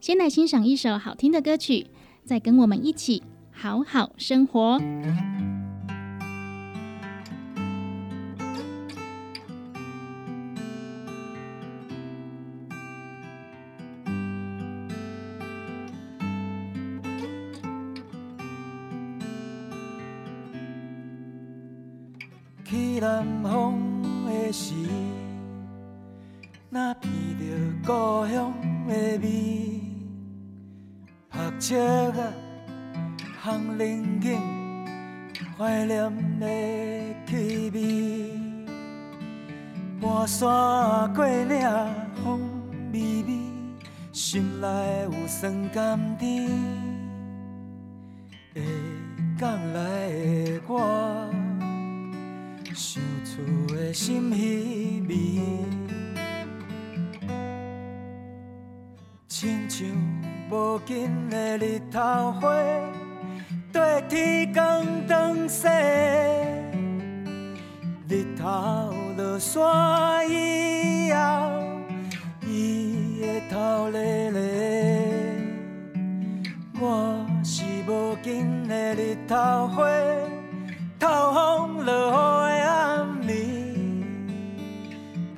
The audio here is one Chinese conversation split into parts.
先来欣赏一首好听的歌曲。再跟我们一起好好生活。去南方的时，那闻着故乡的味。目测啊，烘冷景，怀念的气味。半山过岭，风微微，心内有酸甘甜。下港来的我，想厝的心稀微，亲像。无尽的日头花，跟天光长西。日头落山以后，伊会透咧咧。我是无尽的日头花，透风落雨的暗暝，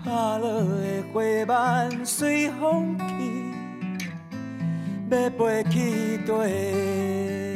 拍落的花瓣随风。要飞去底。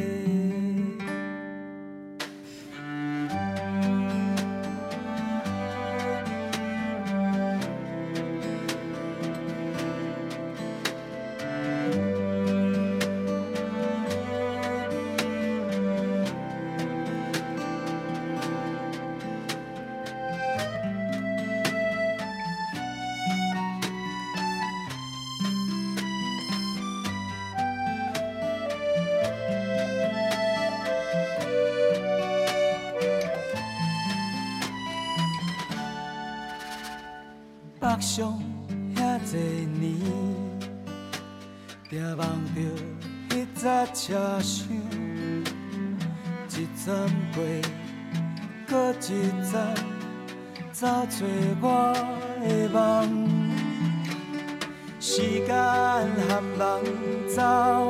时间和梦走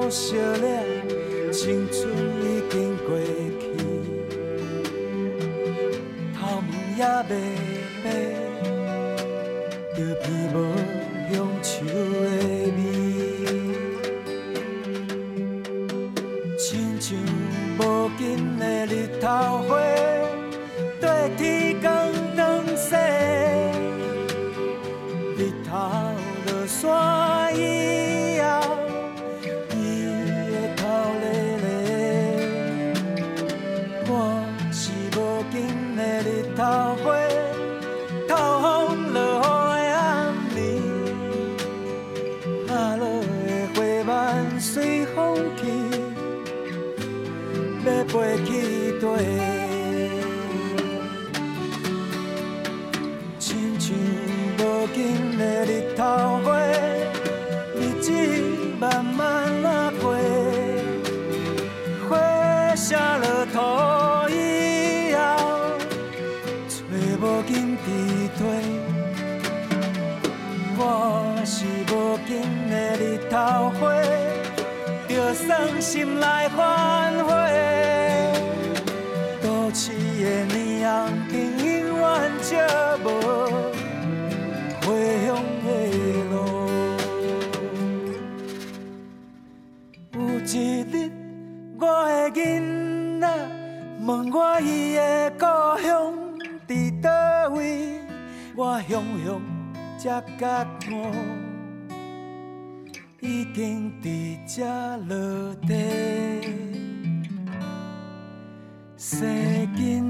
相了，青春已经过去，头毛也白白。就变无才觉悟。已经伫这落地，生根。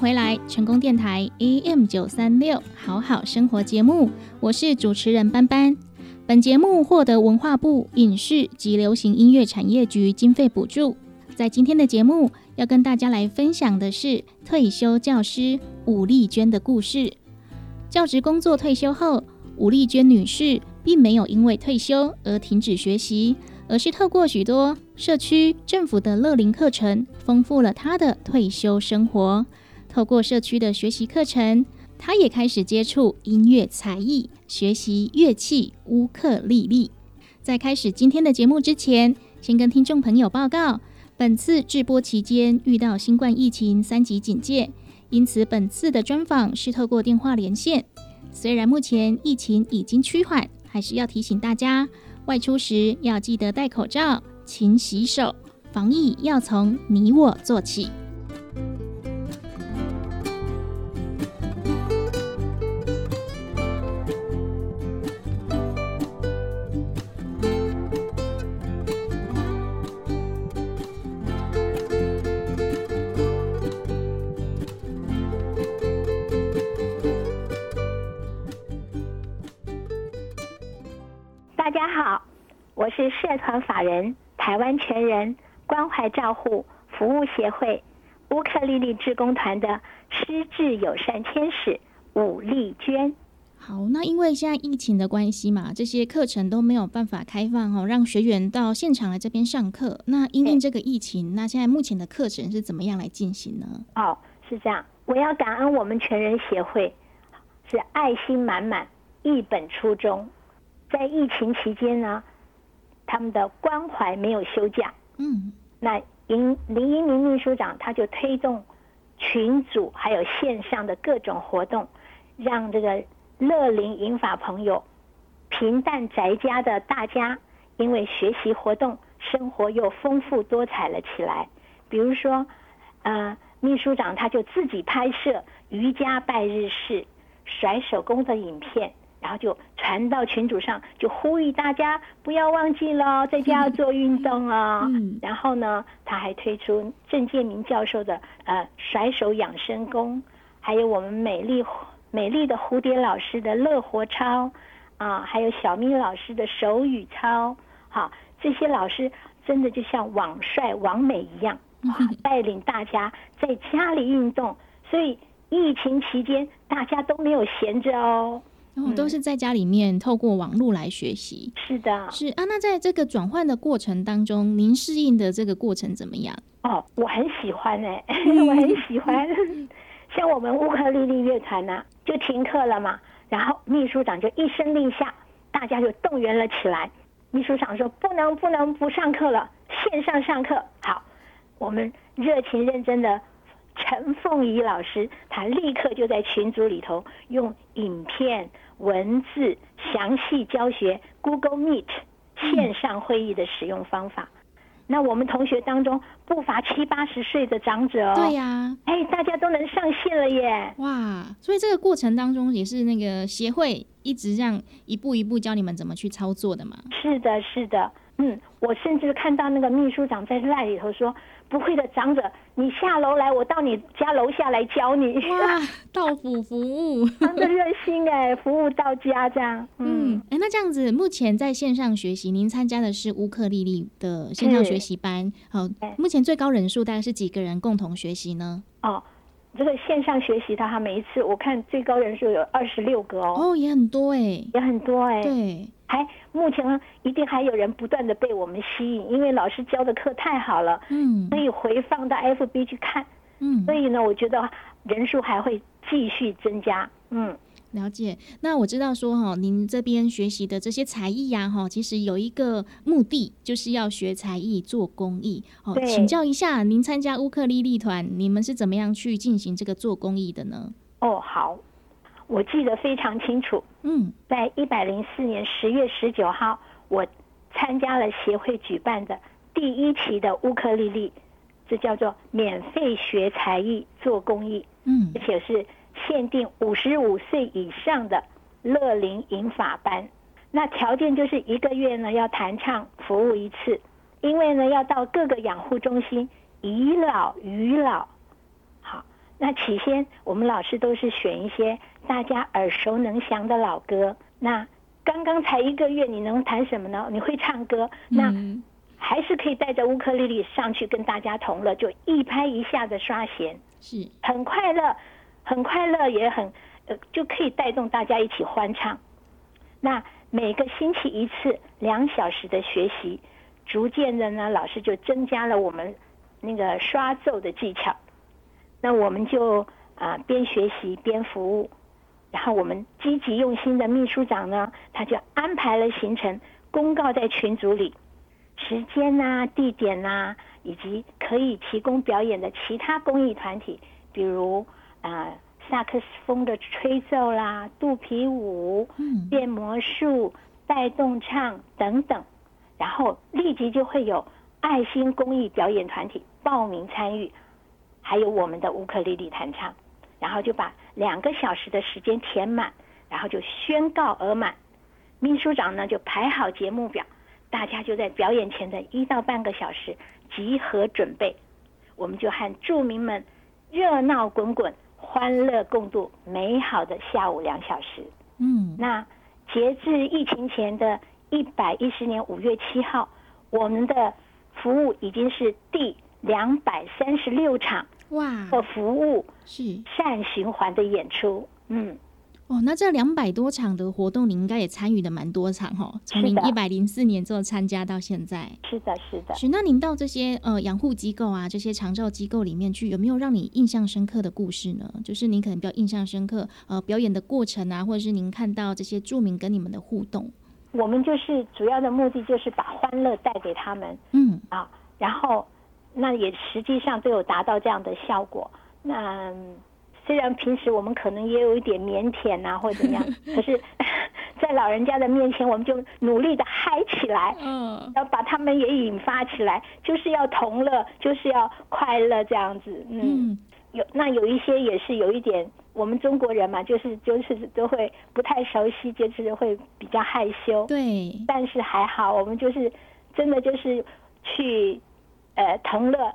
回来，成功电台 AM 九三六，好好生活节目，我是主持人班班。本节目获得文化部影视及流行音乐产业局经费补助。在今天的节目，要跟大家来分享的是退休教师武丽娟的故事。教职工作退休后，武丽娟女士并没有因为退休而停止学习，而是透过许多社区、政府的乐龄课程，丰富了她的退休生活。透过社区的学习课程，他也开始接触音乐才艺，学习乐器乌克丽丽。在开始今天的节目之前，先跟听众朋友报告，本次直播期间遇到新冠疫情三级警戒，因此本次的专访是透过电话连线。虽然目前疫情已经趋缓，还是要提醒大家，外出时要记得戴口罩、勤洗手，防疫要从你我做起。大家好，我是社团法人台湾全人关怀照护服务协会乌克丽丽志工团的失智友善天使武丽娟。好，那因为现在疫情的关系嘛，这些课程都没有办法开放哦，让学员到现场来这边上课。那因应这个疫情，那现在目前的课程是怎么样来进行呢？哦，是这样，我要感恩我们全人协会，是爱心满满，一本初衷。在疫情期间呢，他们的关怀没有休假。嗯，那林林英明秘书长他就推动群组还有线上的各种活动，让这个乐龄银发朋友平淡宅家的大家，因为学习活动，生活又丰富多彩了起来。比如说，呃，秘书长他就自己拍摄瑜伽拜日式、甩手工的影片，然后就传到群组上，就呼吁大家不要忘记了，在家要做运动啊。嗯然后呢，他还推出郑建明教授的呃甩手养生功，还有我们美丽美丽的蝴蝶老师的乐活操啊，还有小咪老师的手语操，好，这些老师真的就像网帅王美一样，哇 带领大家在家里运动，所以疫情期间大家都没有闲着哦。然后都是在家里面透过网络来学习。是的，是啊，那在这个转换的过程当中，您适应的这个过程怎么样？哦，我很喜欢哎、我很喜欢。像我们乌克丽丽乐团呢、就停课了嘛，然后秘书长就一声令下，大家就动员了起来。秘书长说：“不能，不能不上课了，线上上课。”好，我们热情认真的陈凤仪老师，他立刻就在群组里头用影片、文字详细教学 Google Meet 线上会议的使用方法。那我们同学当中不乏七八十岁的长者哦。对呀、哎，大家都能上线了耶！哇，所以这个过程当中也是那个协会一直这样一步一步教你们怎么去操作的嘛。是的，是的，嗯，我甚至看到那个秘书长在赖里头说：“不会的，长者，你下楼来，我到你家楼下来教你。”哇，到府服务。他们的热心哎，服务到家这样。嗯嗯，，哎，那这样子，目前在线上学习，您参加的是乌克丽丽的线上学习班，好，目前最高人数大概是几个人共同学习呢？哦，这个线上学习的哈，每一次我看最高人数有二十六个哦，哦，也很多哎，也很多哎。对，还目前，一定还有人不断的被我们吸引，因为老师教的课太好了，嗯可以回放到 FB 去看。嗯所，以呢，我觉得人数还会继续增加。嗯，了解。那我知道说哈，您这边学习的这些才艺呀，哈，其实有一个目的，就是要学才艺做公益。哦，请教一下，您参加乌克丽丽团，你们是怎么样去进行这个做公益的呢？哦，好，我记得非常清楚，嗯在一百零四年十月十九号，我参加了协会举办的第一期的乌克丽丽，这叫做免费学才艺做公益，嗯而且是限定五十五岁以上的乐龄银法班。那条件就是一个月呢要弹唱服务一次，因为呢要到各个养护中心以老与老。好，那起先我们老师都是选一些大家耳熟能详的老歌。那刚刚才一个月，你能弹什么呢？你会唱歌，那嗯还是可以带着乌克丽丽上去跟大家同乐，就一拍一下的刷弦。是很快乐，很快乐，也很呃，就可以带动大家一起欢唱。那每个星期一次两小时的学习，逐渐的呢，老师就增加了我们那个刷奏的技巧。那我们就啊、边学习边服务，然后我们积极用心的秘书长呢，他就安排了行程，公告在群组里，时间呐、地点呐、以及可以提供表演的其他公益团体，比如啊、萨克斯风的吹奏啦、肚皮舞、嗯。变魔术、带动唱等等，然后立即就会有爱心公益表演团体报名参与，还有我们的乌克丽丽弹唱，然后就把两个小时的时间填满，然后就宣告额满。秘书长呢就排好节目表，大家就在表演前的一到半个小时集合准备，我们就和住民们热闹滚滚，欢乐共度美好的下午两小时。嗯那截至疫情前的一百一十年五月七号，我们的服务已经是第两百三十六场哇的服务是善循环的演出。嗯，哦，那这两百多场的活动，你应该也参与的蛮多场哦，从您一百零四年之后参加到现在。是的，是的。是，那您到这些呃养护机构啊，这些长照机构里面去，有没有让你印象深刻的故事呢？就是您可能比较印象深刻，呃，表演的过程啊，或者是您看到这些著名跟你们的互动，我们就是主要的目的就是把欢乐带给他们嗯啊，然后那也实际上都有达到这样的效果。那嗯虽然平时我们可能也有一点腼腆啊，或者怎么样，可是，在老人家的面前，我们就努力的嗨起来，嗯要把他们也引发起来，就是要同乐，就是要快乐这样子。嗯，嗯，有那有一些也是有一点，我们中国人嘛，就是就是都会不太熟悉，就是会比较害羞。对，但是还好，我们就是真的就是去呃同乐，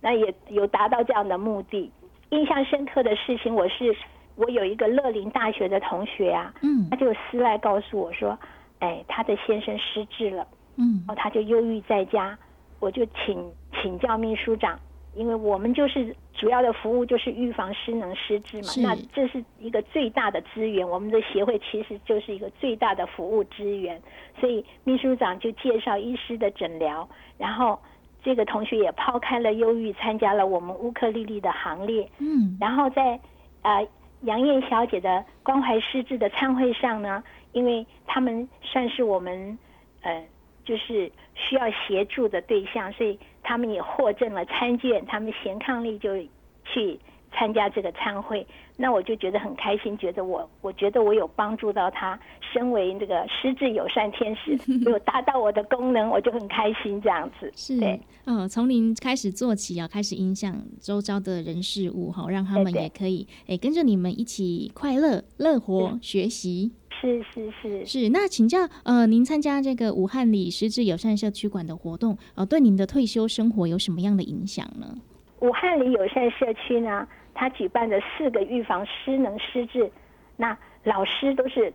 那也有达到这样的目的。印象深刻的事情，我是我有一个乐林大学的同学啊，嗯他就私来告诉我说，哎，他的先生失智了。嗯然后他就忧郁在家，我就请请教秘书长，因为我们就是主要的服务就是预防失能失智嘛是，那这是一个最大的资源，我们的协会其实就是一个最大的服务资源，所以秘书长就介绍医师的诊疗，然后这个同学也抛开了忧郁，参加了我们乌克丽丽的行列，嗯。然后在呃杨艳小姐的关怀失智的参会上呢，因为他们算是我们呃就是需要协助的对象，所以他们也获赠了参券，他们贤伉俪就去参加这个参会。那我就觉得很开心，觉得我我觉得我有帮助到他，身为这个失智友善天使，有达到我的功能，我就很开心这样子。是对，嗯，从您开始做起啊，开始影响周遭的人事物哈，让他们也可以哎跟着你们一起快乐乐活学习。是是是，是，那请教呃，您参加这个武汉里失智友善社区馆的活动，呃，对您的退休生活有什么样的影响呢？武汉里友善社区呢，它举办的四个预防失能失智，那老师都是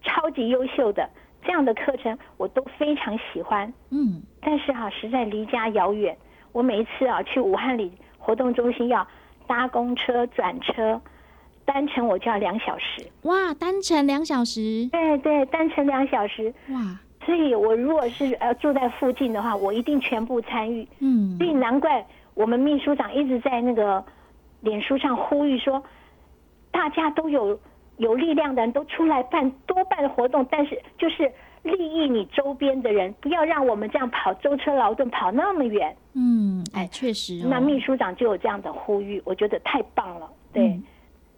超级优秀的，这样的课程我都非常喜欢。嗯，但是哈、实在离家遥远，我每一次啊去武汉里活动中心要搭公车转车，单程我就要两小时。哇，单程两小时，对对，单程两小时。哇，所以我如果是呃住在附近的话，我一定全部参与。嗯所以难怪我们秘书长一直在那个脸书上呼吁说，大家都有有力量的人都出来办多办活动，但是就是利益你周边的人，不要让我们这样跑舟车劳顿跑那么远。嗯，哎，确实、哦，那秘书长就有这样的呼吁，我觉得太棒了。对，嗯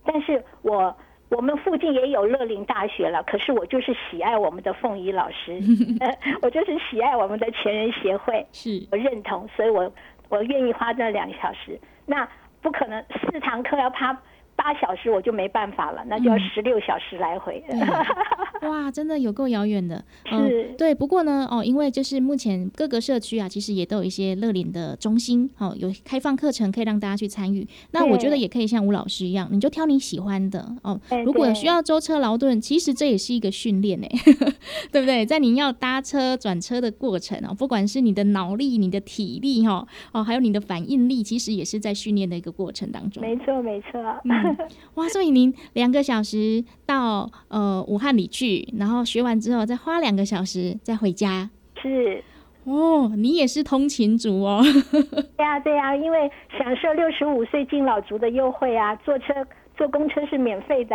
但是我我们附近也有乐龄大学了，可是我就是喜爱我们的凤仪老师，我就是喜爱我们的前人协会。是我认同，所以我我愿意花这两个小时。那不可能四堂课要趴八小时，我就没办法了，那就要嗯十六小时来回。对 哇，真的有够遥远的。嗯是对。不过呢，哦，因为就是目前各个社区啊，其实也都有一些乐龄的中心，哦，有开放课程可以让大家去参与。那我觉得也可以像吴老师一样，你就挑你喜欢的哦。对如果需要舟车劳顿，其实这也是一个训练呢，对不对？在您要搭车转车的过程哦，不管是你的脑力、你的体力哈，哦，还有你的反应力，其实也是在训练的一个过程当中。没错，没错。嗯，哇，所以您两个小时到呃武汉里去，然后学完之后再花两个小时再回家。是，哦，你也是通勤族哦。对呀、对呀、因为享受六十五岁敬老族的优惠啊，坐车坐公车是免费的。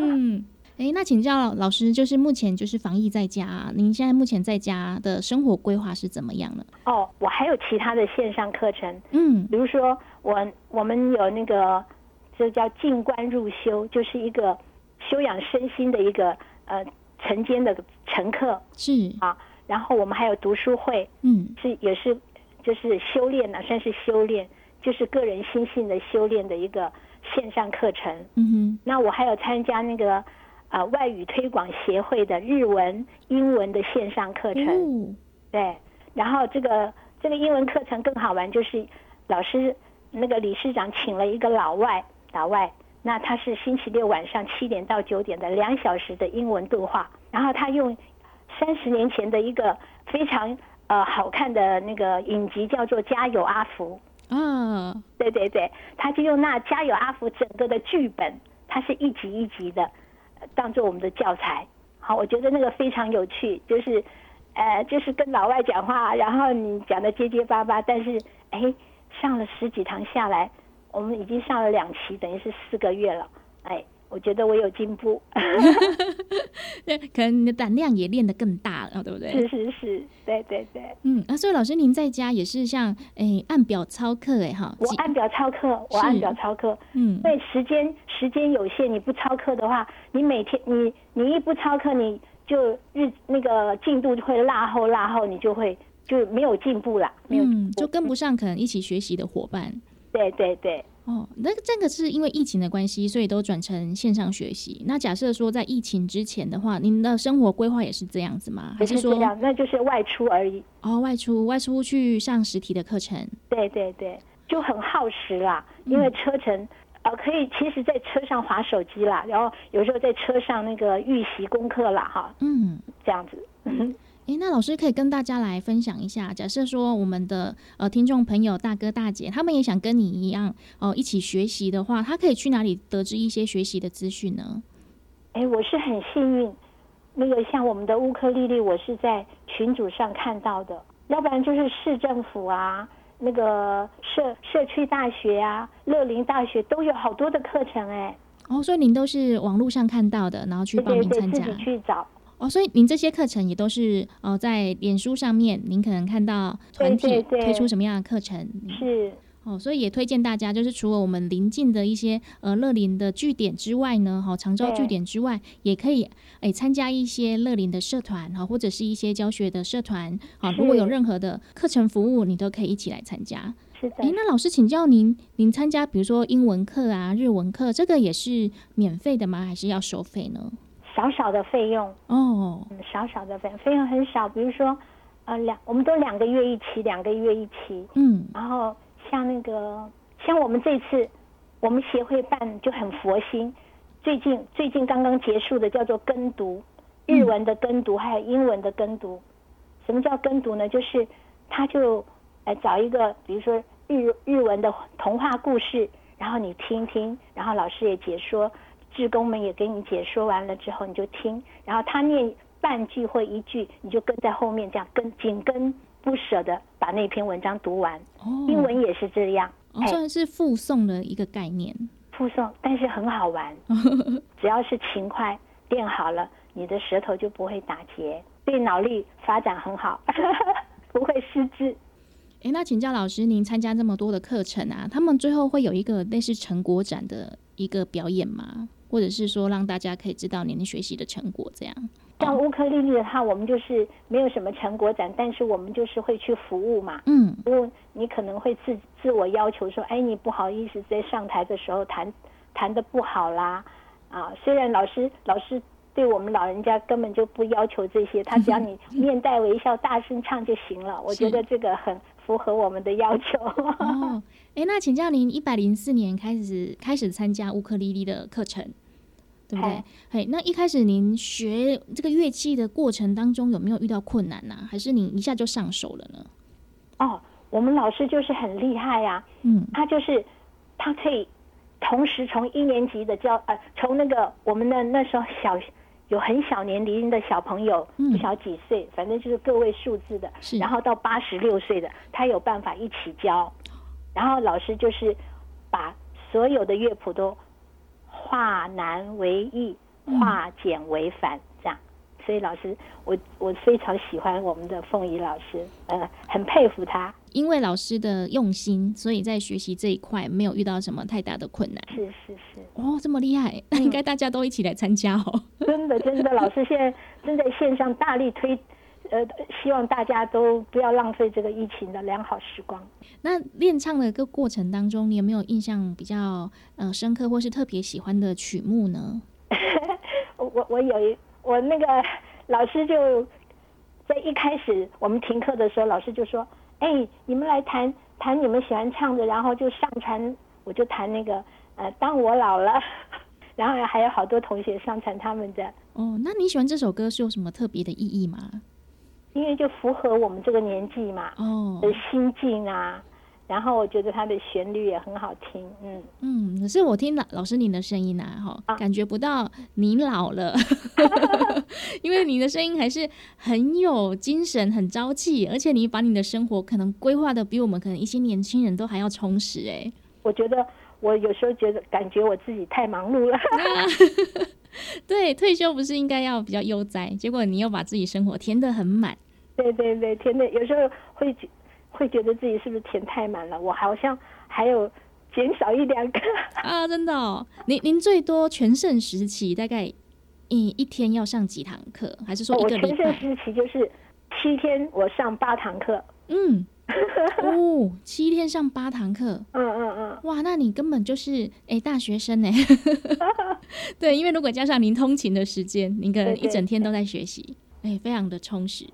嗯，哎，那请教老师，就是目前就是防疫在家、啊，您现在目前在家的生活规划是怎么样呢？哦，我还有其他的线上课程，嗯比如说我我们有那个，这叫静观入修，就是一个修养身心的一个呃晨间的晨课是，啊。然后我们还有读书会，嗯是也是就是修炼呢、算是修炼，就是个人心性的修炼的一个线上课程。嗯哼那我还有参加那个呃外语推广协会的日文、英文的线上课，程。嗯，对，然后这个这个英文课程更好玩，就是老师那个理事长请了一个老外，老外，那他是星期六晚上七点到九点的两小时的英文对话，然后他用三十年前的一个非常呃好看的那个影集叫做《家有阿福》，嗯，对对对，他就用那《家有阿福》整个的剧本，它是一集一集的，呃当做我们的教材。好，我觉得那个非常有趣，就是，呃，就是跟老外讲话，然后你讲的结结巴巴，但是哎，上了十几堂下来，我们已经上了两期，等于是四个月了，哎，我觉得我有进步。对，可能你的胆量也练得更大了，对不对？是是是，对对对，嗯，啊，所以老师您在家也是像哎按表操课哎哈，我按表操课，我按表操课。嗯因为时间时间有限，你不操课的话，你每天你你一不操课，你就日那个进度就会落后落后，你就会就没有进步啦，没有嗯，就跟不上可能一起学习的伙伴。对对对，哦，那这个是因为疫情的关系，所以都转成线上学习。那假设说在疫情之前的话，您的生活规划也是这样子吗？还是说那就是外出而已？哦，外出外出去上实体的课程？对对对，就很耗时啦，因为车程呃可以，其实在车上划手机啦，然后有时候在车上那个预习功课啦，哈，嗯，这样子。哎，那老师可以跟大家来分享一下，假设说我们的呃听众朋友大哥大姐，他们也想跟你一样哦一起学习的话，他可以去哪里得知一些学习的资讯呢？哎，我是很幸运，那个像我们的乌克丽丽，我是在群组上看到的，要不然就是市政府啊，那个社社区大学啊，乐林大学都有好多的课程哎。哦，所以您都是网络上看到的，然后去报名参加，自己去找。哦，所以您这些课程也都是呃，在脸书上面，您可能看到团体推出什么样的课程是哦，所以也推荐大家，就是除了我们临近的一些呃乐林的据点之外呢，哈常州据点之外，也可以诶参加一些乐林的社团哈，或者是一些教学的社团啊，如果有任何的课程服务，你都可以一起来参加。是的，哎，那老师请教您，您参加比如说英文课啊、日文课，这个也是免费的吗？还是要收费呢？少少的费用。哦，少少的费用费用很少，比如说，呃，两我们都两个月一期，两个月一期，嗯，然后像那个像我们这次我们协会办就很佛心，最近最近刚刚结束的叫做跟读，日文的跟读还有英文的跟读，什么叫跟读呢？就是他就呃找一个比如说日日文的童话故事，然后你听听，然后老师也解说。志工们也给你解说完了之后，你就听，然后他念半句或一句，你就跟在后面，这样跟紧跟不舍的把那篇文章读完。哦，英文也是这样，算是附送的一个概念。附送，但是很好玩，只要是勤快练好了，你的舌头就不会打结，对脑力发展很好，不会失智。哎，那请教老师，您参加这么多的课程啊，他们最后会有一个类似成果展的一个表演吗？或者是说让大家可以知道您学习的成果，这样。像乌克丽丽的话，我们就是没有什么成果展，但是我们就是会去服务嘛。嗯。因为你可能会自自我要求说，哎，你不好意思在上台的时候弹弹的不好啦。啊，虽然老师老师对我们老人家根本就不要求这些，他只要你 面带微笑大声唱就行了。我觉得这个很符合我们的要求。哦，哎，那请教您，一百零四年开始开始参加乌克丽丽的课程。对不对？嘿，那一开始您学这个乐器的过程当中有没有遇到困难呢？还是你一下就上手了呢？哦，我们老师就是很厉害呀，嗯，他就是他可以同时从一年级的教呃，从那个我们的那时候小有很小年龄的小朋友，不小几岁，反正就是个位数字的，是然后到八十六岁的，他有办法一起教，然后老师就是把所有的乐谱都。化难为易，化简为繁，这样。所以老师，我我非常喜欢我们的凤仪老师，呃，很佩服他。因为老师的用心，所以在学习这一块没有遇到什么太大的困难。是是是。哦，这么厉害，那 应该大家都一起来参加哦。真的真的，老师现在正在线上大力推。呃，希望大家都不要浪费这个疫情的良好时光。那练唱的一个过程当中，你有没有印象比较呃深刻或是特别喜欢的曲目呢？我我有一我那个老师就在一开始我们停课的时候，老师就说：“哎，你们来弹弹你们喜欢唱的，然后就上传。”我就弹那个呃，当我老了，然后还有好多同学上传他们的。哦，那你喜欢这首歌是有什么特别的意义吗？因为就符合我们这个年纪嘛，哦的心境啊，然后我觉得它的旋律也很好听，嗯嗯。可是我听老老师您的声音啊，哈，感觉不到你老了，因为你的声音还是很有精神、很朝气，而且你把你的生活可能规划的比我们可能一些年轻人都还要充实，哎。我觉得我有时候觉得感觉我自己太忙碌了。对，退休不是应该要比较悠哉，结果你又把自己生活填得很满。对对对，填的有时候会觉会觉得自己是不是填太满了？我好像还有减少一两个 啊！真的哦，您您最多全盛时期大概一一天要上几堂课？还是说一个全盛时期就是七天我上八堂课？嗯，哦，七天上八堂课，嗯嗯嗯，哇，那你根本就是哎大学生呢。对，因为如果加上您通勤的时间，您可能一整天都在学习，哎，非常的充实。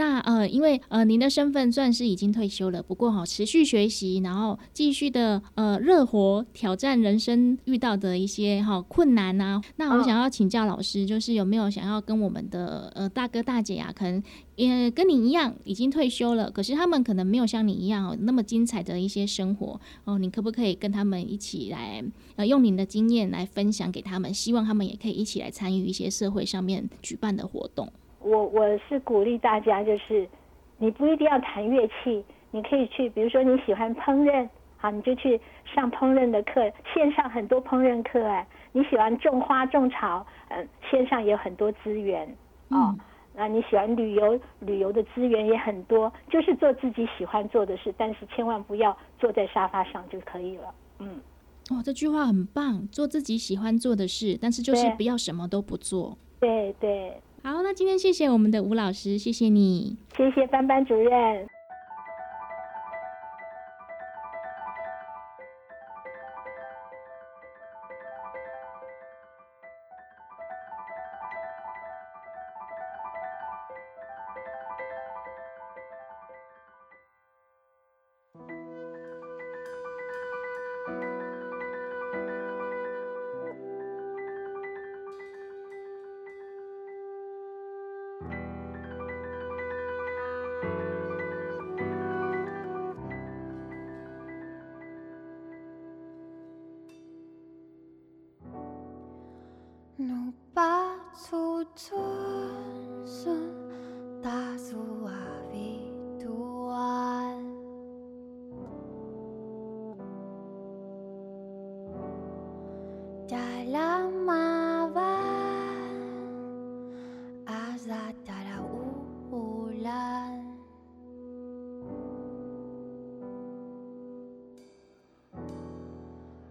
那呃，因为呃，您的身份算是已经退休了，不过哈，持续学习，然后继续的呃热火挑战人生遇到的一些哈困难呐。那我想要请教老师，就是有没有想要跟我们的呃大哥大姐啊，可能也跟你一样已经退休了，可是他们可能没有像你一样哦那么精彩的一些生活哦，你可不可以跟他们一起来呃用您的经验来分享给他们，希望他们也可以一起来参与一些社会上面举办的活动。我我是鼓励大家，就是你不一定要弹乐器，你可以去，比如说你喜欢烹饪，好，你就去上烹饪的课，线上很多烹饪课哎。你喜欢种花种草，嗯，线上也有很多资源哦。那你喜欢旅游，旅游的资源也很多，就是做自己喜欢做的事，但是千万不要坐在沙发上就可以了。嗯，哦，这句话很棒，做自己喜欢做的事，但是就是不要什么都不做。对对。好，那今天谢谢我们的吴老师，谢谢你，谢谢班班主任。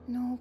の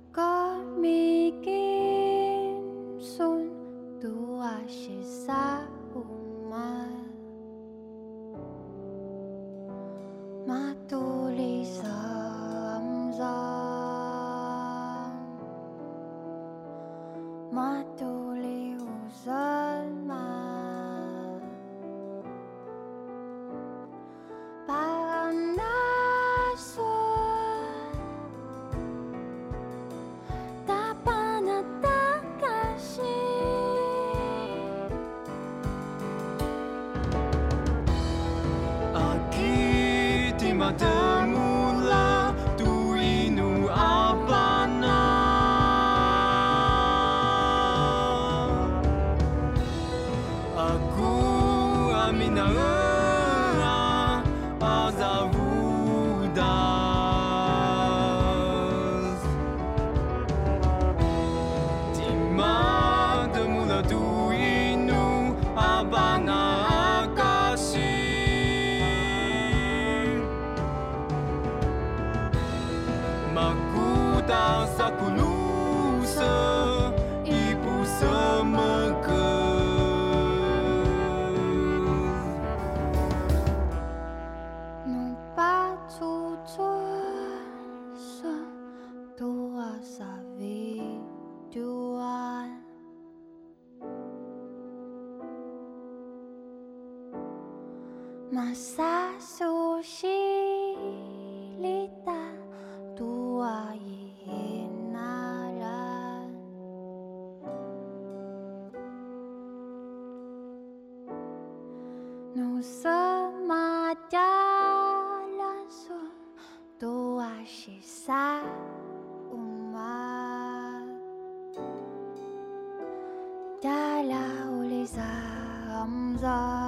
xa وما تعالوا لزامزا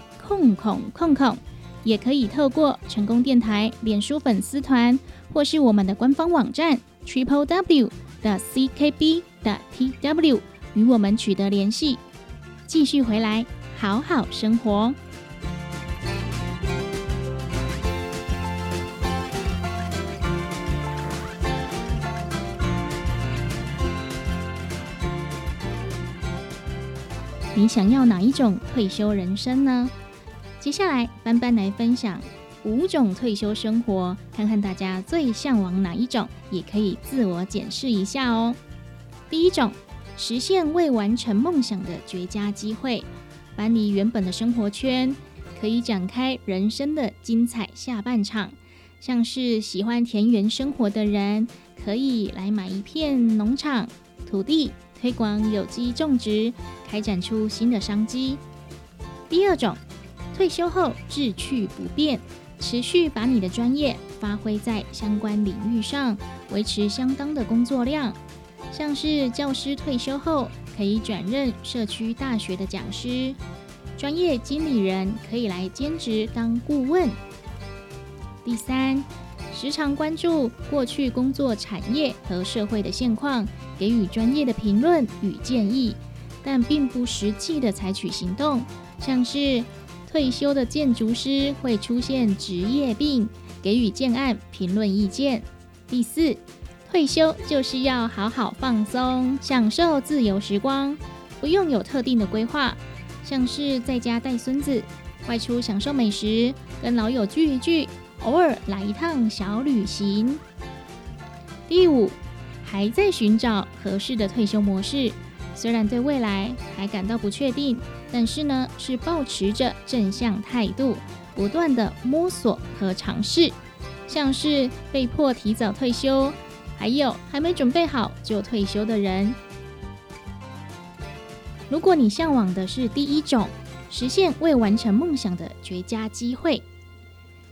控控控控，也可以透过成功电台脸书粉丝团，或是我们的官方网站 triple w 的 c k b 的 t w 与我们取得联系。继续回来，好好生活。你想要哪一种退休人生呢？接下来，班班来分享五种退休生活，看看大家最向往哪一种，也可以自我检视一下哦。第一种，实现未完成梦想的绝佳机会，搬离原本的生活圈，可以展开人生的精彩下半场。像是喜欢田园生活的人，可以来买一片农场土地，推广有机种植，开展出新的商机。第二种。退休后志趣不变，持续把你的专业发挥在相关领域上，维持相当的工作量。像是教师退休后可以转任社区大学的讲师，专业经理人可以来兼职当顾问。第三，时常关注过去工作产业和社会的现况，给予专业的评论与建议，但并不实际的采取行动，像是。退休的建筑师会出现职业病，给予建案评论意见。第四，退休就是要好好放松，享受自由时光，不用有特定的规划，像是在家带孙子、外出享受美食、跟老友聚一聚、偶尔来一趟小旅行。第五，还在寻找合适的退休模式，虽然对未来还感到不确定。但是呢，是保持着正向态度，不断的摸索和尝试，像是被迫提早退休，还有还没准备好就退休的人。如果你向往的是第一种，实现未完成梦想的绝佳机会，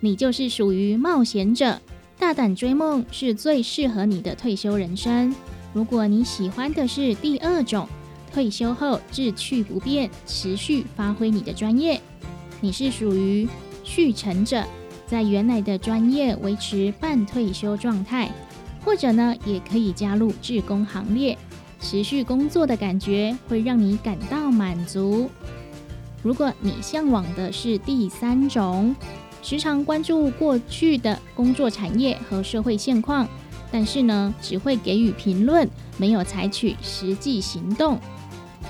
你就是属于冒险者，大胆追梦是最适合你的退休人生。如果你喜欢的是第二种，退休后志趣不变，持续发挥你的专业。你是属于续成者，在原来的专业维持半退休状态，或者呢，也可以加入志工行列，持续工作的感觉会让你感到满足。如果你向往的是第三种，时常关注过去的工作产业和社会现况，但是呢，只会给予评论，没有采取实际行动。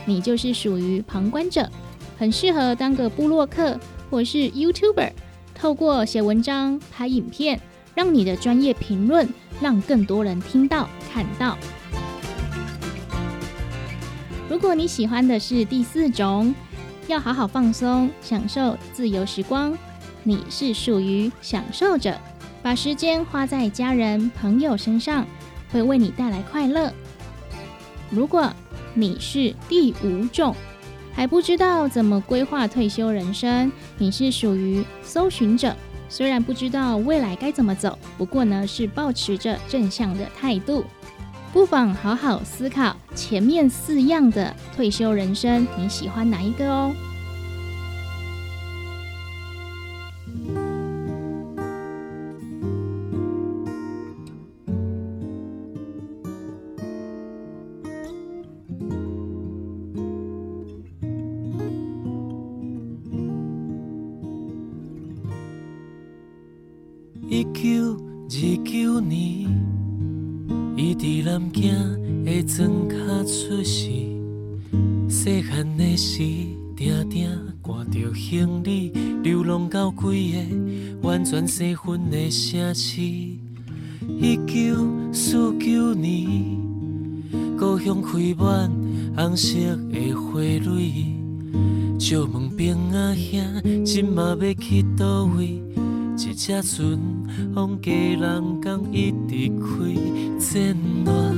你就是属于旁观者，很适合当个布洛克或是 YouTuber，透过写文章、拍影片，让你的专业评论让更多人听到、看到。如果你喜欢的是第四种，要好好放松，享受自由时光，你是属于享受者，把时间花在家人朋友身上，会为你带来快乐。如果你是第五种，还不知道怎么规划退休人生，你是属于搜寻者。虽然不知道未来该怎么走，不过呢是保持着正向的态度，不妨好好思考前面四样的退休人生，你喜欢哪一个哦？全西分的城市，一九四九年，故乡开满红色的花蕊。借问兵仔兄，今嘛要去倒位？一只船往家人港一直开，战乱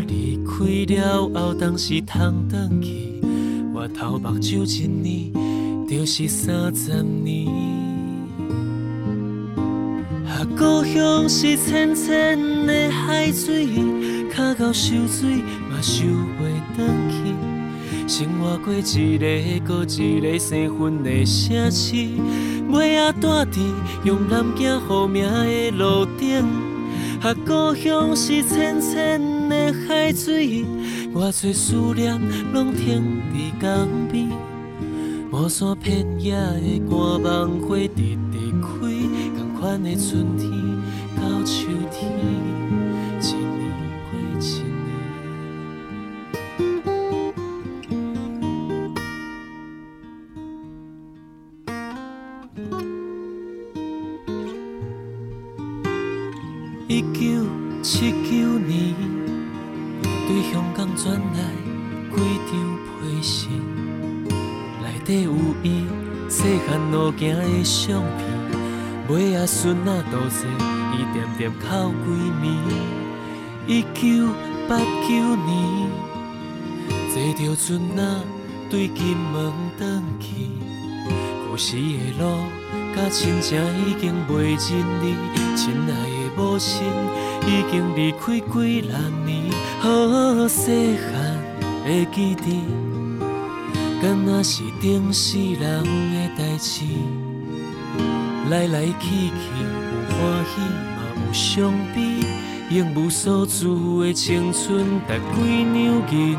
影离开了后，当时通转去，我头目睭一年，就是三十年。啊，故乡是浅浅的海水，卡到受水嘛受袂转去。生活过一个又一个生分的城市，尾仔住伫用南京好名的路顶。啊，故乡是浅浅。的海水，我最思念拢停伫江边，无山片野的寒梦花直直开，同款的春天到秋相片，尾仔孙仔都坐，伊点点哭几暝。一九八九年，坐着船仔对金门转去。故事的路，甲亲情已经袂认你，亲爱的母亲已经离开几六年。好细汉的记忆。敢若是顶世人的代志，来来去去有欢喜嘛有伤悲，用无所住的青春值几两银。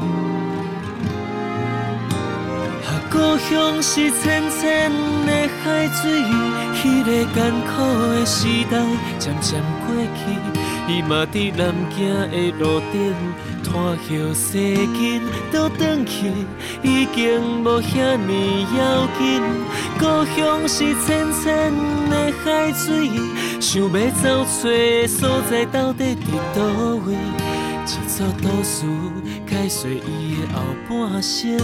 啊，故乡是浅浅的海水，迄个艰苦的时代渐渐过去，伊嘛伫南京的路顶。看后世间倒转去，已经无遐尼要紧。故乡是浅浅的海水，想要走找所在到底伫倒位？一座都市开碎伊的后半生，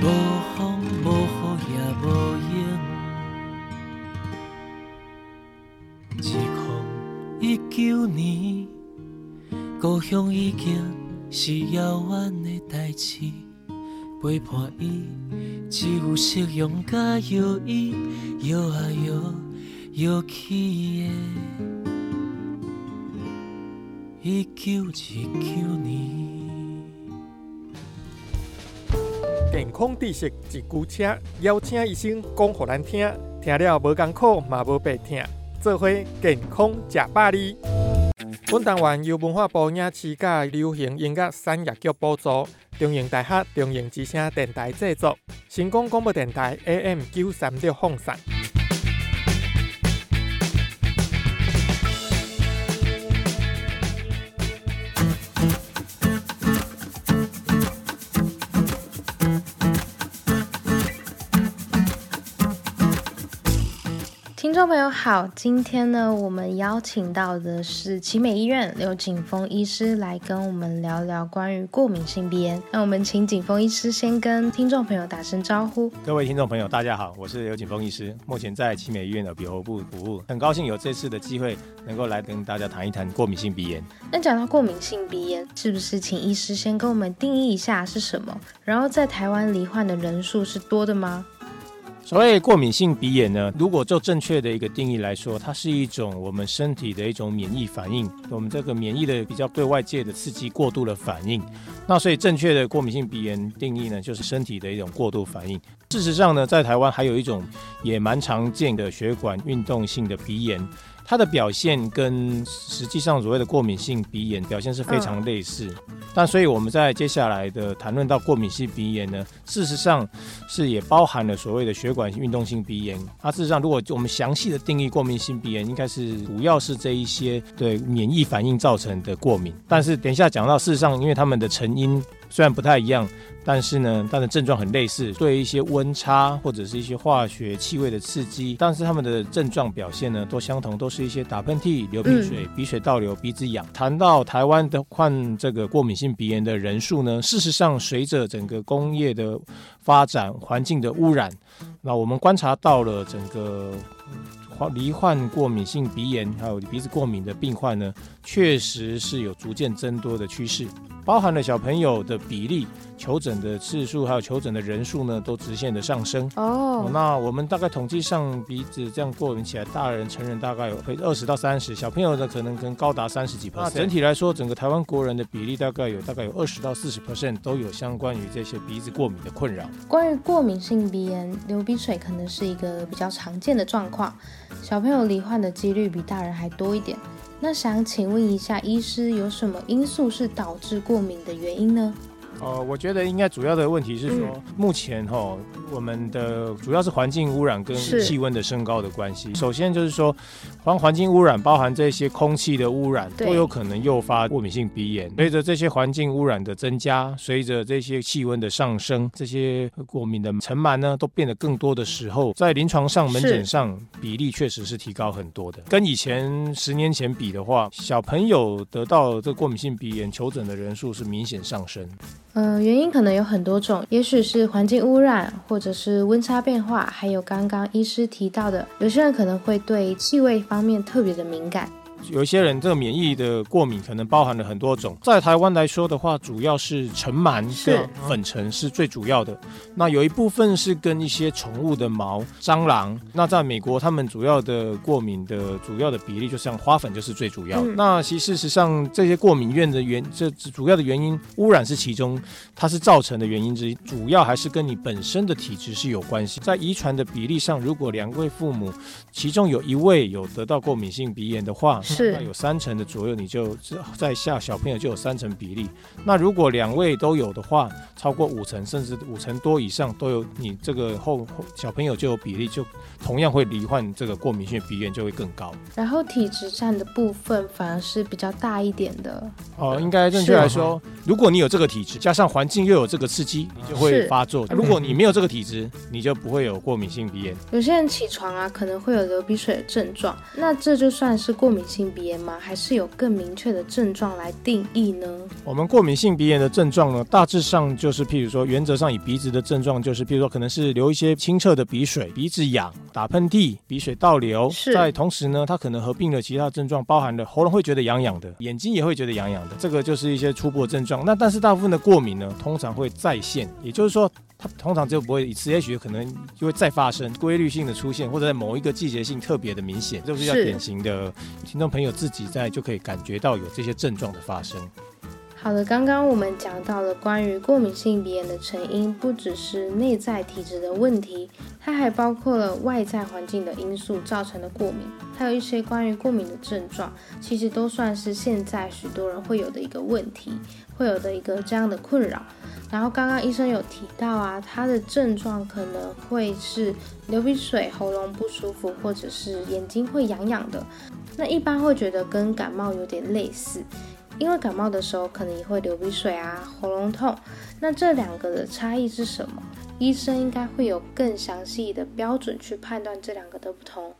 无风无雨也无影。一空一九年，故乡已经。是遥远的代志，陪伴伊只有夕阳甲摇椅，摇啊摇，摇起的。一九一九年，健康知识一句车，邀请医生讲互咱听，听了无艰苦嘛无白听，做伙健康食百里。本单元由文化部影视甲流行音乐产业局补助，中影大学中影之声电台制作，成功广播电台 AM 九三六放送。众朋友好，今天呢，我们邀请到的是奇美医院刘景峰医师来跟我们聊聊关于过敏性鼻炎。那我们请景峰医师先跟听众朋友打声招呼。各位听众朋友，大家好，我是刘景峰医师，目前在奇美医院的鼻喉部服务，很高兴有这次的机会能够来跟大家谈一谈过敏性鼻炎。那讲到过敏性鼻炎，是不是请医师先跟我们定义一下是什么？然后在台湾罹患的人数是多的吗？所谓过敏性鼻炎呢，如果就正确的一个定义来说，它是一种我们身体的一种免疫反应，我们这个免疫的比较对外界的刺激过度的反应。那所以正确的过敏性鼻炎定义呢，就是身体的一种过度反应。事实上呢，在台湾还有一种也蛮常见的血管运动性的鼻炎。它的表现跟实际上所谓的过敏性鼻炎表现是非常类似，但所以我们在接下来的谈论到过敏性鼻炎呢，事实上是也包含了所谓的血管运动性鼻炎。它事实上，如果我们详细的定义过敏性鼻炎，应该是主要是这一些对免疫反应造成的过敏。但是等一下讲到，事实上因为他们的成因虽然不太一样。但是呢，它的症状很类似，对一些温差或者是一些化学气味的刺激，但是他们的症状表现呢都相同，都是一些打喷嚏、流鼻水、鼻水倒流、鼻子痒。谈到台湾的患这个过敏性鼻炎的人数呢，事实上随着整个工业的发展、环境的污染，那我们观察到了整个罹患过敏性鼻炎还有鼻子过敏的病患呢，确实是有逐渐增多的趋势。包含了小朋友的比例、求诊的次数，还有求诊的人数呢，都直线的上升。哦，那我们大概统计上鼻子这样过敏起来，大人、成人大概有会二十到三十，小朋友呢可能可能高达三十几 percent。整体来说，整个台湾国人的比例大概有大概有二十到四十 percent 都有相关于这些鼻子过敏的困扰。关于过敏性鼻炎，流鼻水可能是一个比较常见的状况，小朋友罹患的几率比大人还多一点。那想请问一下，医师有什么因素是导致过敏的原因呢？呃，我觉得应该主要的问题是说，目前哈，我们的主要是环境污染跟气温的升高的关系。首先就是说，环环境污染包含这些空气的污染，都有可能诱发过敏性鼻炎。随着这些环境污染的增加，随着这些气温的上升，这些过敏的尘螨呢，都变得更多的时候，在临床上门诊上比例确实是提高很多的。跟以前十年前比的话，小朋友得到这过敏性鼻炎求诊的人数是明显上升。嗯，原因可能有很多种，也许是环境污染，或者是温差变化，还有刚刚医师提到的，有些人可能会对气味方面特别的敏感。有一些人这个免疫的过敏可能包含了很多种，在台湾来说的话，主要是尘螨跟粉尘是最主要的。那有一部分是跟一些宠物的毛、蟑螂。那在美国，他们主要的过敏的主要的比例，就像花粉就是最主要。那其事实上，这些过敏源的原这主要的原因，污染是其中，它是造成的原因之一。主要还是跟你本身的体质是有关系。在遗传的比例上，如果两位父母其中有一位有得到过敏性鼻炎的话，是有三成的左右，你就在下小朋友就有三成比例。那如果两位都有的话，超过五成甚至五成多以上都有，你这个后小朋友就有比例，就同样会罹患这个过敏性鼻炎就会更高。然后体质占的部分反而是比较大一点的。哦，应该正确来说，如果你有这个体质，加上环境又有这个刺激，你就会发作。如果你没有这个体质，你就不会有过敏性鼻炎。有些人起床啊，可能会有流鼻水的症状，那这就算是过敏性鼻炎吗？还是有更明确的症状来定义呢？我们过敏性鼻炎的症状呢，大致上就是，譬如说，原则上以鼻子的症状就是，譬如说，可能是流一些清澈的鼻水，鼻子痒，打喷嚏，鼻水倒流。在同时呢，它可能合并了其他症状，包含了喉咙会觉得痒痒的，眼睛也会觉得痒痒的，这个就是一些初步的症状。那但是大部分的过敏呢，通常会再现，也就是说。它通常就不会一次，也许可能就会再发生，规律性的出现，或者在某一个季节性特别的明显，这是较典型的。听众朋友自己在就可以感觉到有这些症状的发生。好的，刚刚我们讲到了关于过敏性鼻炎的成因，不只是内在体质的问题，它还包括了外在环境的因素造成的过敏，还有一些关于过敏的症状，其实都算是现在许多人会有的一个问题，会有的一个这样的困扰。然后刚刚医生有提到啊，他的症状可能会是流鼻水、喉咙不舒服，或者是眼睛会痒痒的，那一般会觉得跟感冒有点类似。因为感冒的时候可能也会流鼻水啊，喉咙痛。那这两个的差异是什么？医生应该会有更详细的标准去判断这两个的不同。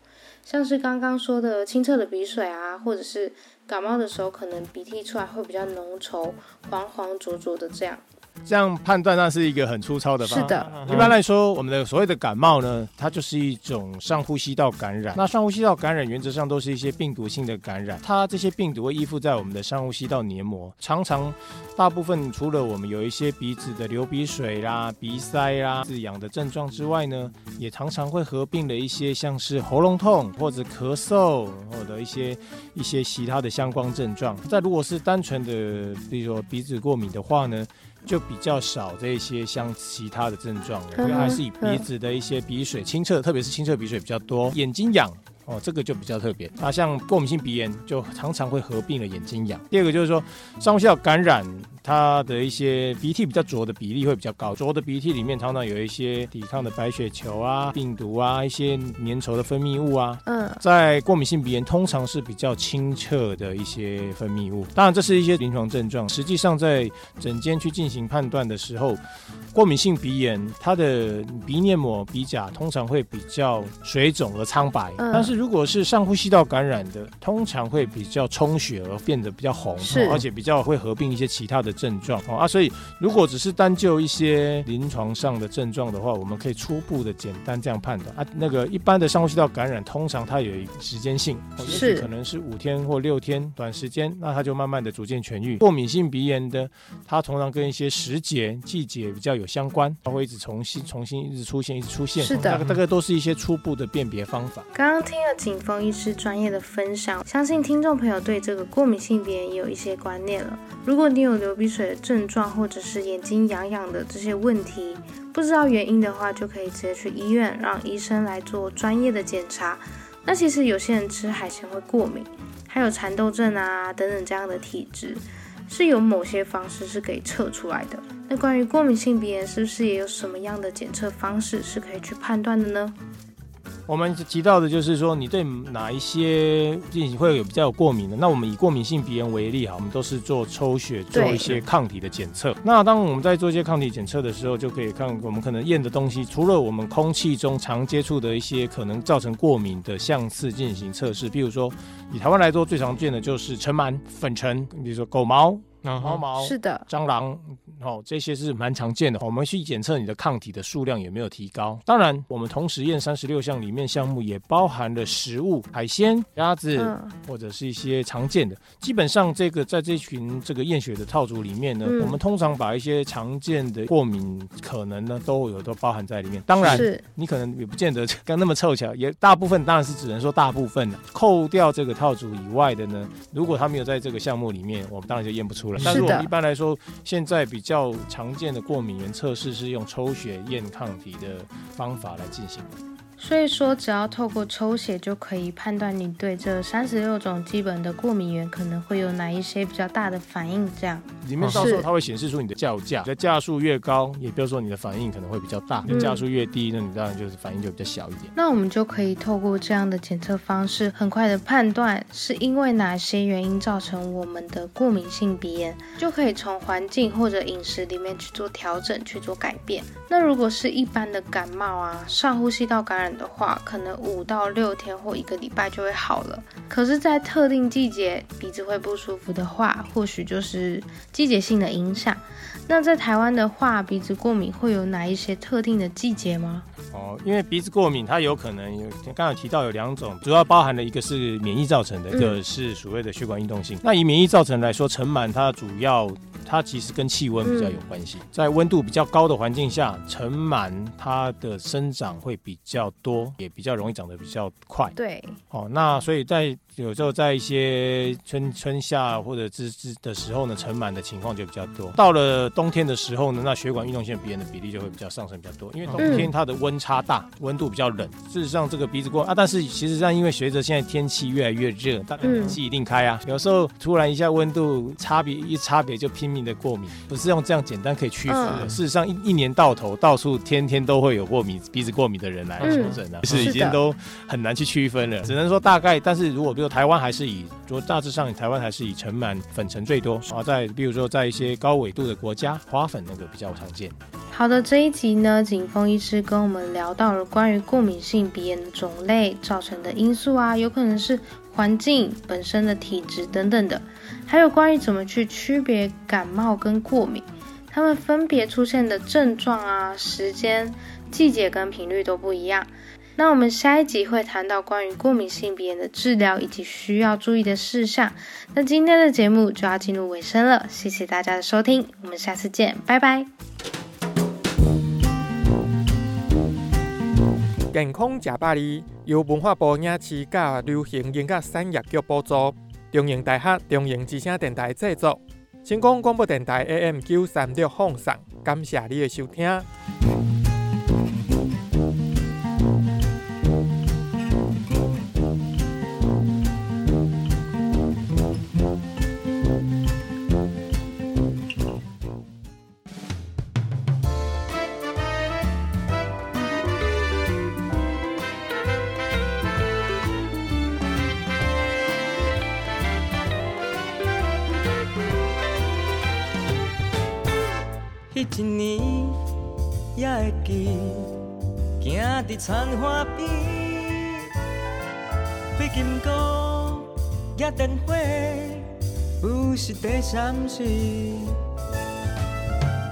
像是刚刚说的清澈的鼻水啊，或者是感冒的时候，可能鼻涕出来会比较浓稠、黄黄浊浊的这样。这样判断那是一个很粗糙的方法。是的，一般来说，我们的所谓的感冒呢，它就是一种上呼吸道感染。那上呼吸道感染原则上都是一些病毒性的感染，它这些病毒会依附在我们的上呼吸道黏膜，常常大部分除了我们有一些鼻子的流鼻水啦、鼻塞啦、自痒的症状之外呢，也常常会合并了一些像是喉咙痛或者咳嗽或者一些一些其他的相关症状。再如果是单纯的，比如说鼻子过敏的话呢？就比较少这些像其他的症状，因为还是以鼻子的一些鼻水清澈，特别是清澈鼻水比较多。眼睛痒哦，这个就比较特别。那像过敏性鼻炎就常常会合并了眼睛痒。第二个就是说上呼吸道感染。它的一些鼻涕比较浊的比例会比较高，浊的鼻涕里面常常有一些抵抗的白血球啊、病毒啊、一些粘稠的分泌物啊。嗯，在过敏性鼻炎通常是比较清澈的一些分泌物。当然，这是一些临床症状。实际上，在诊间去进行判断的时候，过敏性鼻炎它的鼻黏膜、鼻甲通常会比较水肿而苍白。但是如果是上呼吸道感染的，通常会比较充血而变得比较红，而且比较会合并一些其他的。症状哦啊，所以如果只是单就一些临床上的症状的话，我们可以初步的简单这样判断啊。那个一般的上呼吸道感染，通常它有一个时间性，是可能是五天或六天，短时间，那它就慢慢的逐渐痊愈。过敏性鼻炎的，它通常跟一些时节、季节比较有相关，它会一直重新、重新一直出现，一直出现。是的，大概都是一些初步的辨别方法。刚刚听了景峰医师专业的分享，相信听众朋友对这个过敏性鼻炎也有一些观念了。如果你有流鼻水的症状，或者是眼睛痒痒的这些问题，不知道原因的话，就可以直接去医院，让医生来做专业的检查。那其实有些人吃海鲜会过敏，还有蚕豆症啊等等这样的体质，是有某些方式是可以测出来的。那关于过敏性鼻炎，是不是也有什么样的检测方式是可以去判断的呢？我们提到的就是说，你对哪一些进行会有比较有过敏的？那我们以过敏性鼻炎为例哈，我们都是做抽血做一些抗体的检测。那当我们在做一些抗体检测的时候，就可以看我们可能验的东西，除了我们空气中常接触的一些可能造成过敏的相次进行测试，比如说以台湾来说，最常见的就是尘螨、粉尘，比如说狗毛。猫毛是的，蟑螂哦，这些是蛮常见的。我们去检测你的抗体的数量有没有提高。当然，我们同时验三十六项里面项目也包含了食物、海鲜、鸭子或者是一些常见的。基本上，这个在这群这个验血的套组里面呢，我们通常把一些常见的过敏可能呢都有都包含在里面。当然，你可能也不见得刚那么凑巧，也大部分当然是只能说大部分的。扣掉这个套组以外的呢，如果他没有在这个项目里面，我们当然就验不出。但是我们一般来说，现在比较常见的过敏原测试是用抽血验抗体的方法来进行。所以说，只要透过抽血就可以判断你对这三十六种基本的过敏源可能会有哪一些比较大的反应。这样，里面到时候它会显示出你的叫价，你的价数越高，也比如说你的反应可能会比较大；你的价数越低，那你当然就是反应就比较小一点。那我们就可以透过这样的检测方式，很快的判断是因为哪些原因造成我们的过敏性鼻炎，就可以从环境或者饮食里面去做调整，去做改变。那如果是一般的感冒啊，上呼吸道感染。的话，可能五到六天或一个礼拜就会好了。可是，在特定季节鼻子会不舒服的话，或许就是季节性的影响。那在台湾的话，鼻子过敏会有哪一些特定的季节吗？哦，因为鼻子过敏，它有可能有刚刚提到有两种，主要包含的一个是免疫造成的，一个是所谓的血管运动性。那以免疫造成来说，尘螨它主要。它其实跟气温比较有关系，在温度比较高的环境下，尘螨它的生长会比较多，也比较容易长得比较快。对，哦，那所以在有时候在一些春春夏或者之之的时候呢，尘螨的情况就比较多。到了冬天的时候呢，那血管运动性鼻炎的比例就会比较上升比较多，因为冬天它的温差大，温度比较冷。事实上，这个鼻子过啊，但是其实上因为随着现在天气越来越热，大家冷气一定开啊，有时候突然一下温度差别一差别就拼命的过敏，不是用这样简单可以区分的。事实上，一一年到头到处天天都会有过敏鼻子过敏的人来求诊啊，是已经都很难去区分了。只能说大概，但是如果比如台湾还是以，说大致上台湾还是以尘螨粉尘最多啊，在比如说在一些高纬度的国家，花粉那个比较常见。好的，这一集呢，景峰医师跟我们聊到了关于过敏性鼻炎的种类、造成的因素啊，有可能是环境本身的体质等等的，还有关于怎么去区别感冒跟过敏，它们分别出现的症状啊、时间、季节跟频率都不一样。那我们下一集会谈到关于过敏性鼻炎的治疗以及需要注意的事项。那今天的节目就要进入尾声了，谢谢大家的收听，我们下次见，拜拜。健康食百里由文化部影视甲流行音乐产业局补助，中营大学中营之声电台制作，成功广播电台 AM 九三六放送，感谢你的收听。一年也会记，行伫田花边，开金菇野电花，有时地闪烁。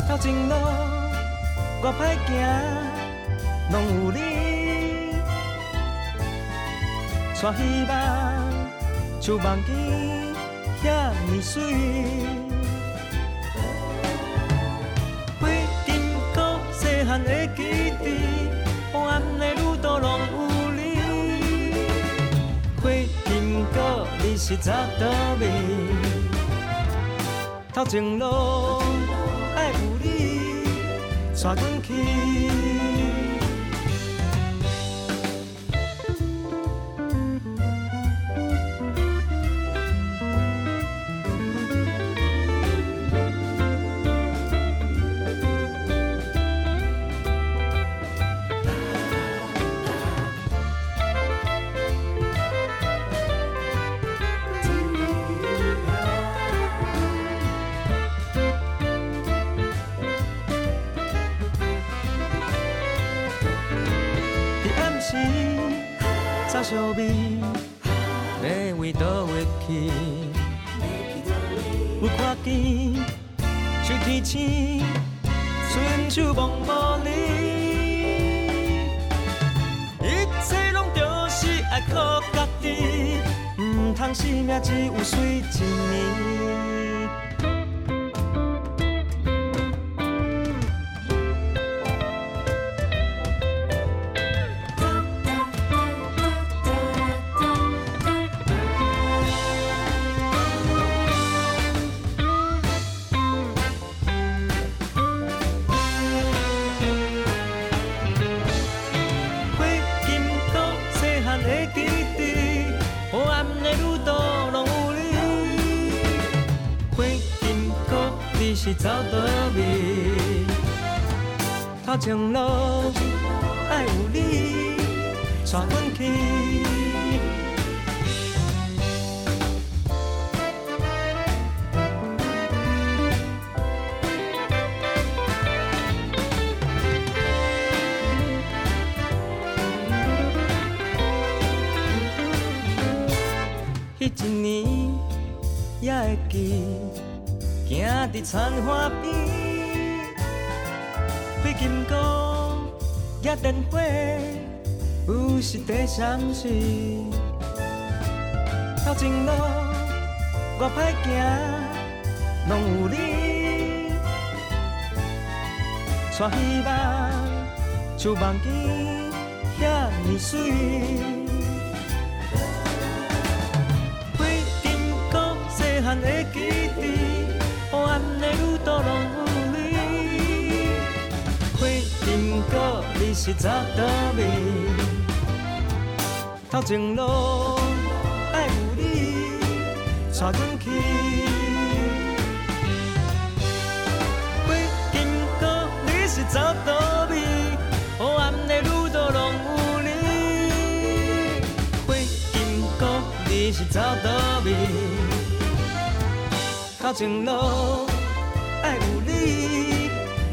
头前路我歹行，拢有你，带希望，像梦境遐尼水。汉的基地，黑暗的旅途拢有你。花金果，你是走倒位？头前路爱有你，带阮去。头前路爱有你带阮去。一年也会记。行伫田花边，电花，有时地闪烁。头前路我歹行，拢有你，带希望，像梦境遐尼水。花金菇细汉的记忆。黑暗的路途拢是走倒位？头前路爱有你带阮去。花金果你是走倒位？黑暗的路途拢有你，花金果你是走倒位？头前路爱有你，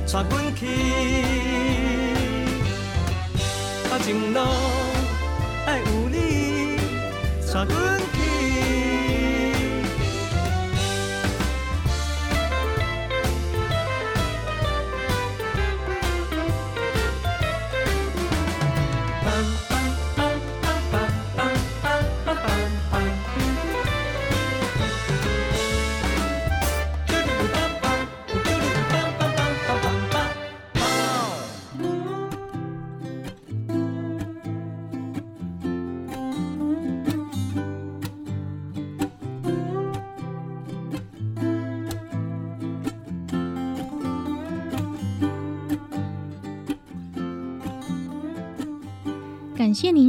带阮去，带阮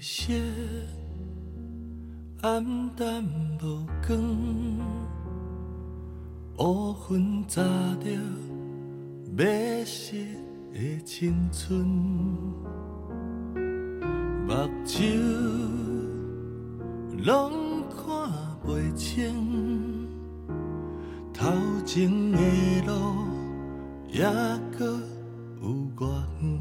色暗淡无光，乌云罩着迷失的青春，目睭拢看袂清，头前的路还搁有偌远。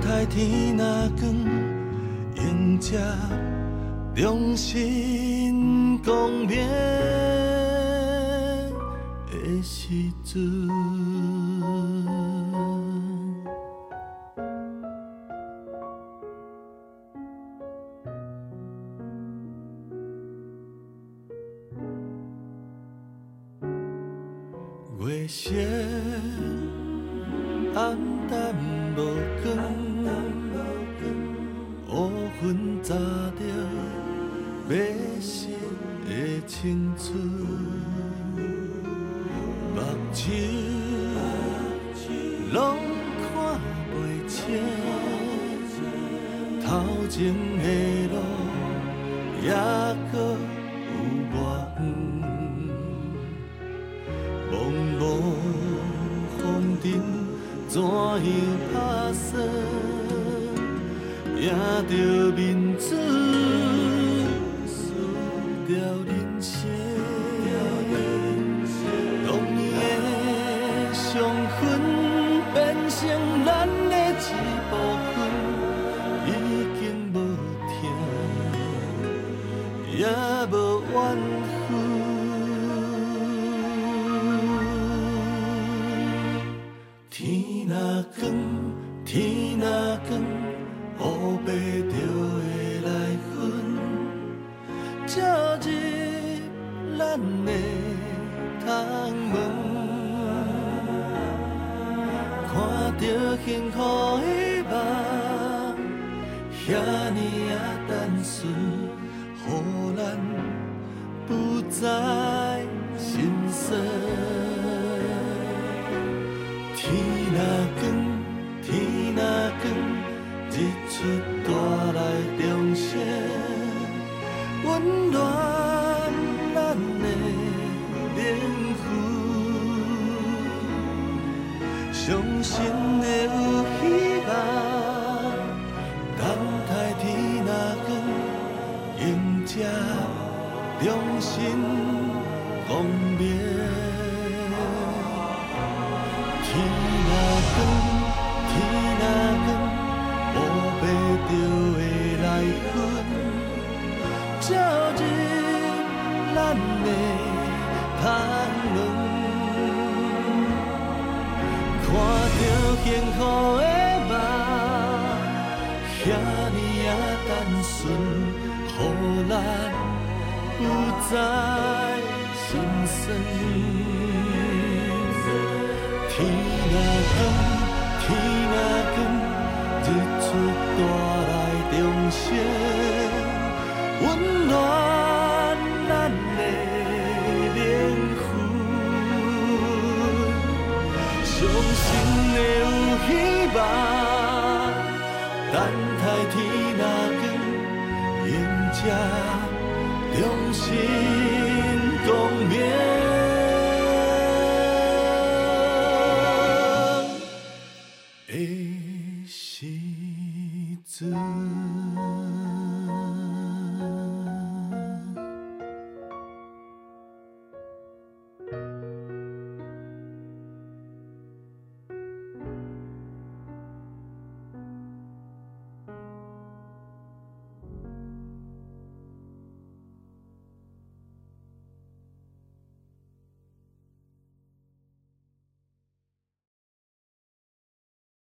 待天若光，迎接重新光明。的时阵。是带来重生温暖咱的灵魂。伤心的有希望，等待天若光，迎接重生。心酸，天啊！天啊！日出带来重生，温暖咱的恋痕，伤心的有希望。